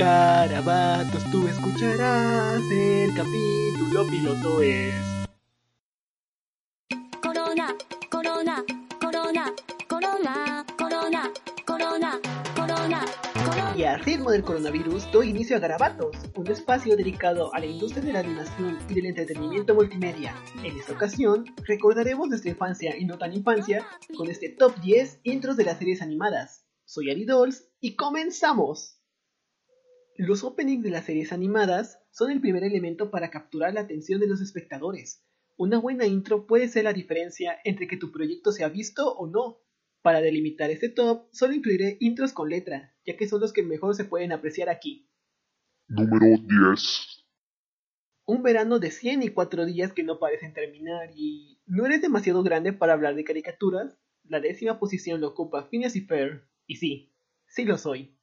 Carabatos, tú escucharás el capítulo piloto es... Corona, corona, corona, corona, corona, corona, corona, corona. Y al ritmo del coronavirus doy inicio a Garabatos, un espacio dedicado a la industria de la animación y del entretenimiento multimedia. En esta ocasión recordaremos nuestra infancia y no tan infancia con este top 10 intros de las series animadas. Soy Ari Dolls y comenzamos. Los openings de las series animadas son el primer elemento para capturar la atención de los espectadores. Una buena intro puede ser la diferencia entre que tu proyecto sea visto o no. Para delimitar este top, solo incluiré intros con letra, ya que son los que mejor se pueden apreciar aquí. Número 10. Un verano de 104 días que no parecen terminar y... ¿No eres demasiado grande para hablar de caricaturas? La décima posición lo ocupa Phineas y Ferb. Y sí, sí lo soy.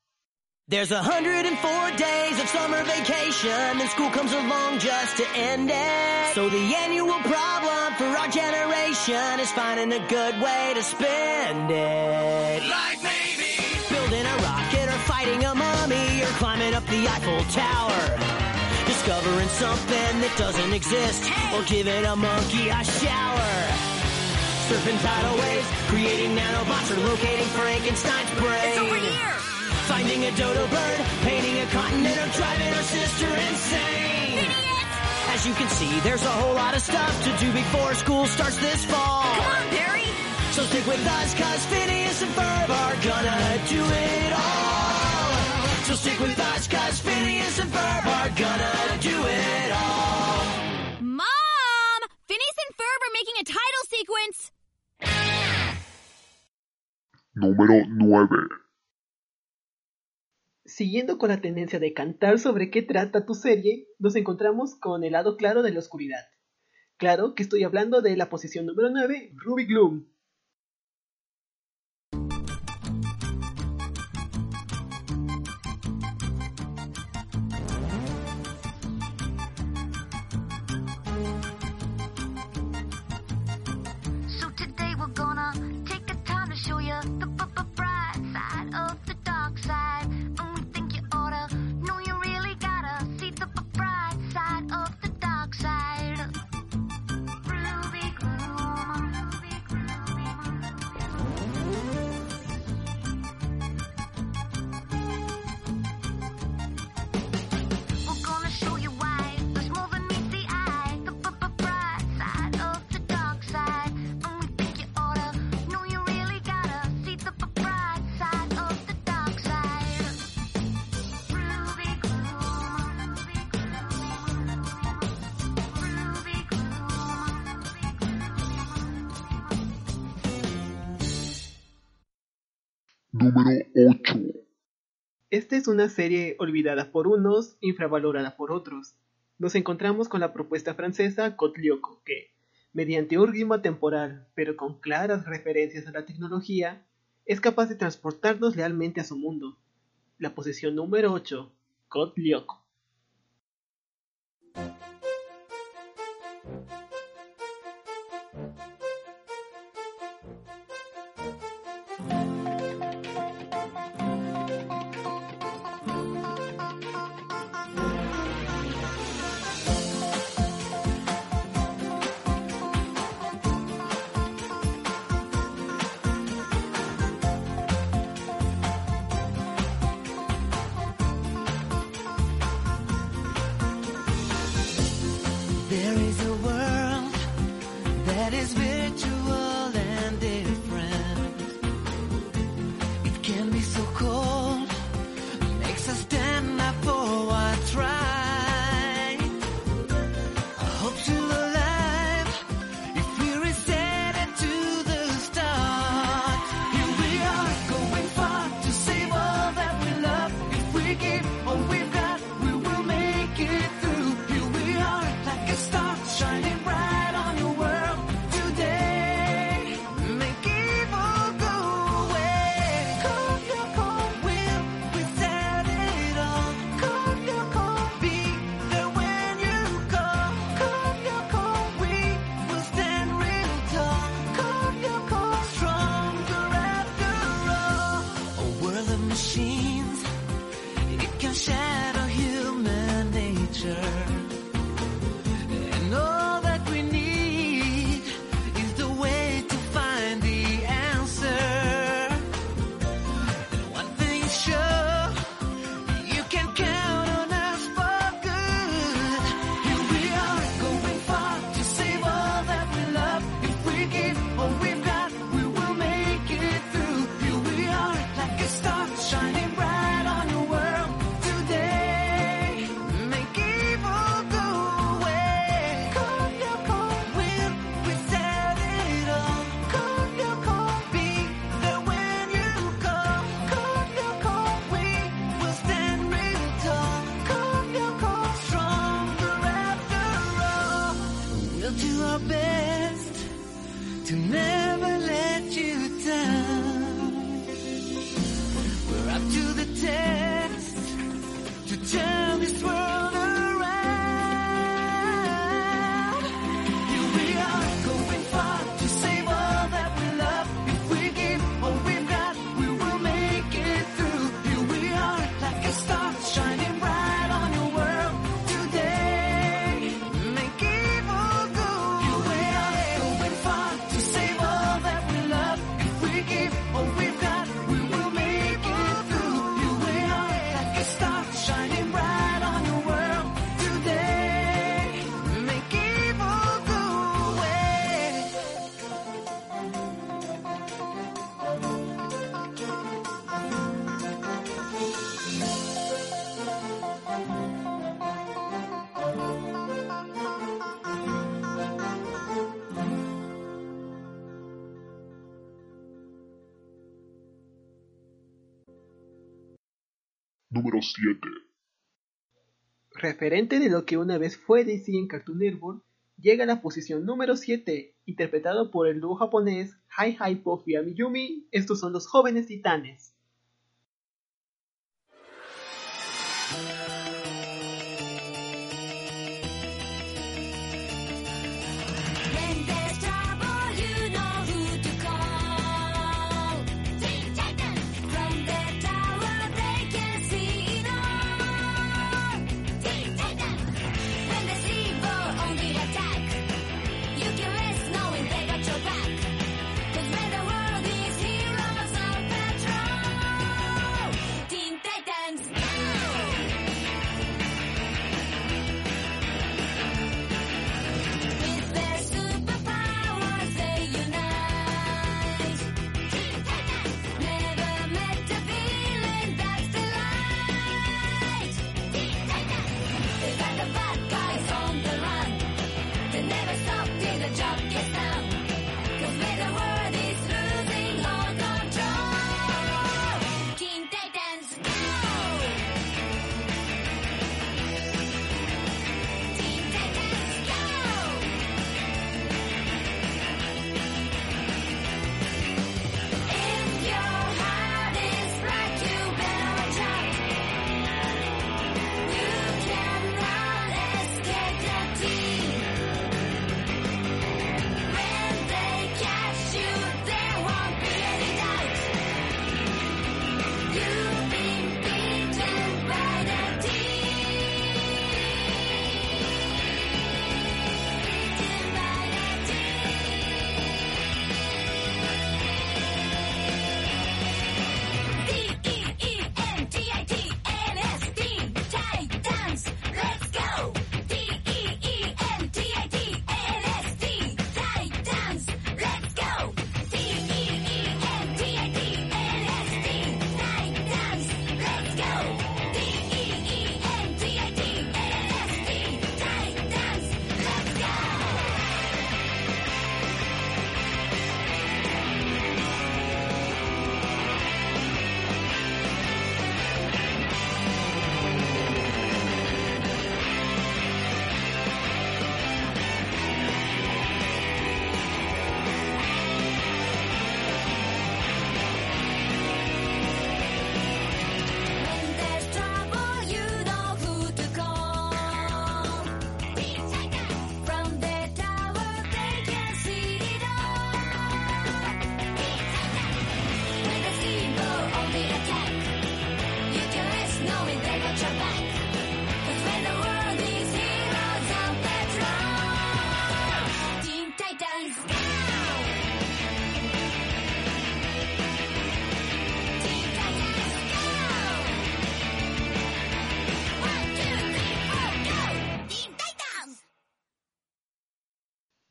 There's 104 days of summer vacation, and school comes along just to end it. So the annual problem for our generation is finding a good way to spend it. Like maybe building a rocket or fighting a mummy or climbing up the Eiffel Tower. Discovering something that doesn't exist or giving a monkey a shower. Surfing tidal waves, creating nanobots or locating Frankenstein's brain. It's over here. Finding a dodo bird, painting a continent, or driving our sister insane. As you can see, there's a whole lot of stuff to do before school starts this fall. Come on, Barry. So stick with us, cause Phineas and Ferb are gonna do it all. So stick with us, cause Phineas and Ferb are gonna do it all. Mom! Phineas and Ferb are making a title sequence. Número 9. Siguiendo con la tendencia de cantar sobre qué trata tu serie, nos encontramos con el lado claro de la oscuridad. Claro que estoy hablando de la posición número 9, Ruby Gloom. Número 8. Esta es una serie olvidada por unos, infravalorada por otros. Nos encontramos con la propuesta francesa Cotlioco, que, mediante un ritmo temporal, pero con claras referencias a la tecnología, es capaz de transportarnos realmente a su mundo. La posición número 8, Cotlioco. Número 7. Referente de lo que una vez fue DC en Cartoon Network, llega a la posición número 7, interpretado por el dúo japonés Hai Hai Poppy Amiyumi, estos son los jóvenes titanes.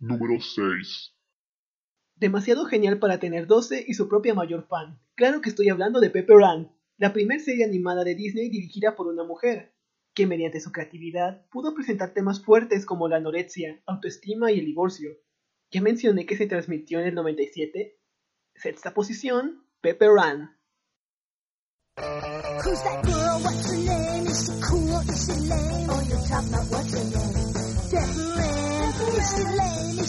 Número 6. Demasiado genial para tener 12 y su propia mayor fan. Claro que estoy hablando de Pepper Ann, la primer serie animada de Disney dirigida por una mujer, que mediante su creatividad pudo presentar temas fuertes como la anorexia, autoestima y el divorcio. Ya mencioné que se transmitió en el 97. Sexta posición, Pepper Ann.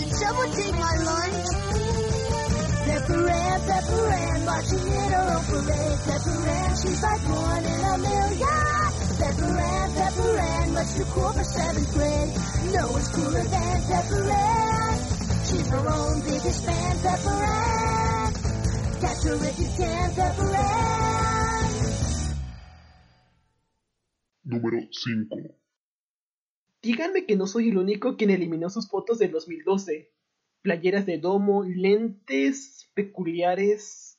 Did someone take my lunch? Pepper Ann, Pepper Ann, marching in her own parade. Pepper she's like one in a million. Pepper Ann, Pepper Ann, much too cool for seventh grade. No one's cooler than Pepper. She's her own biggest fan, Pepper Ann. Catch her if you can, Pepper Ann. Número 5. Díganme que no soy el único quien eliminó sus fotos del 2012. Playeras de domo, lentes peculiares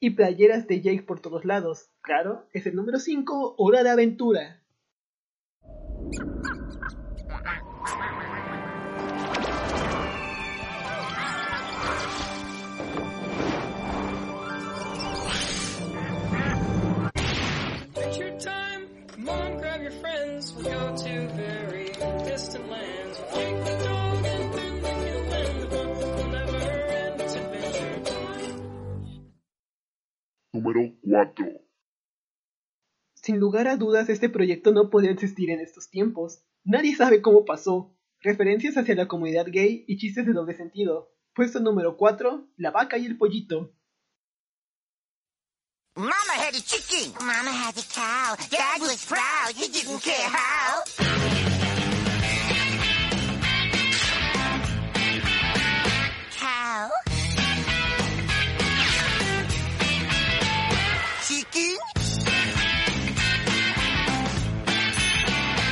y playeras de Jake por todos lados. Claro, es el número 5, Hora de Aventura. Time. Come on, grab your friends. We'll go to very distant lands. We'll take the dog and then the new and the book will never end. It's adventure. Número 4. Sin lugar a dudas, este proyecto no podría existir en estos tiempos. Nadie sabe cómo pasó. Referencias hacia la comunidad gay y chistes de doble sentido. Puesto número 4, La vaca y el pollito. Mama had a chicken. Mama had a cow. Dad was proud. He didn't care how. Cow. Chicken.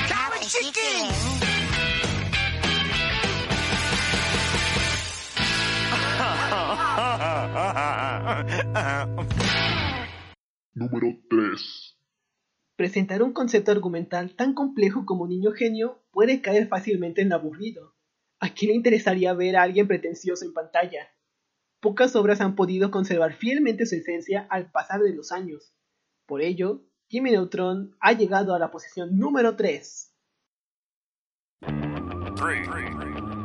Cow and chicken. Número 3. Presentar un concepto argumental tan complejo como Niño Genio puede caer fácilmente en lo aburrido. ¿A quién le interesaría ver a alguien pretencioso en pantalla? Pocas obras han podido conservar fielmente su esencia al pasar de los años. Por ello, Jimmy Neutron ha llegado a la posición número 3. Three,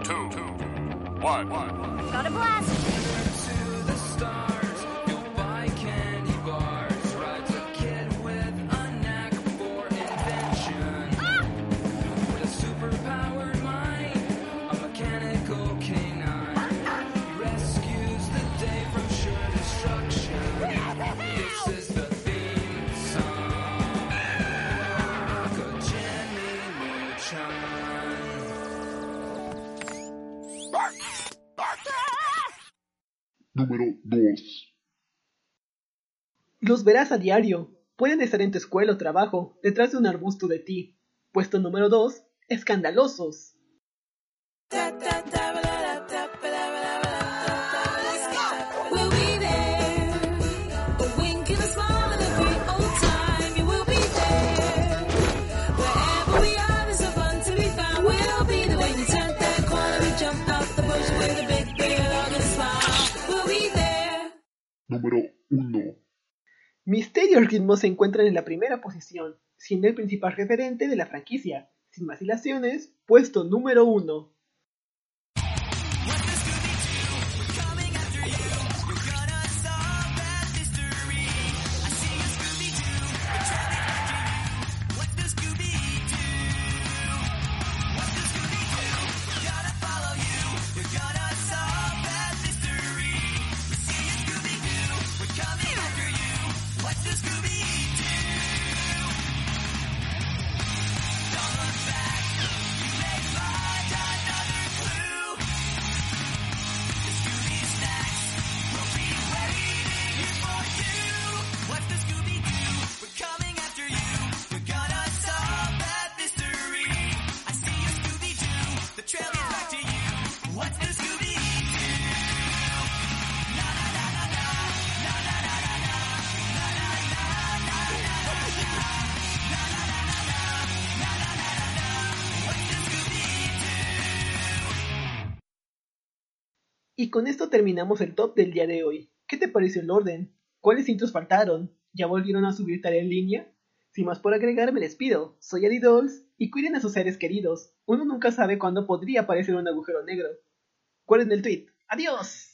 two, one. Got a blast. Los verás a diario. Pueden estar en tu escuela o trabajo, detrás de un arbusto de ti. Puesto número 2. Escandalosos. Número 1. Misterio y Ritmo se encuentran en la primera posición, siendo el principal referente de la franquicia. Sin vacilaciones, puesto número 1. Y con esto terminamos el top del día de hoy. ¿Qué te pareció el orden? ¿Cuáles intros faltaron? ¿Ya volvieron a subir tarea en línea? Sin más por agregar, me despido. Soy Eddie Dolls y cuiden a sus seres queridos. Uno nunca sabe cuándo podría aparecer un agujero negro. Guarden el tweet. ¡Adiós!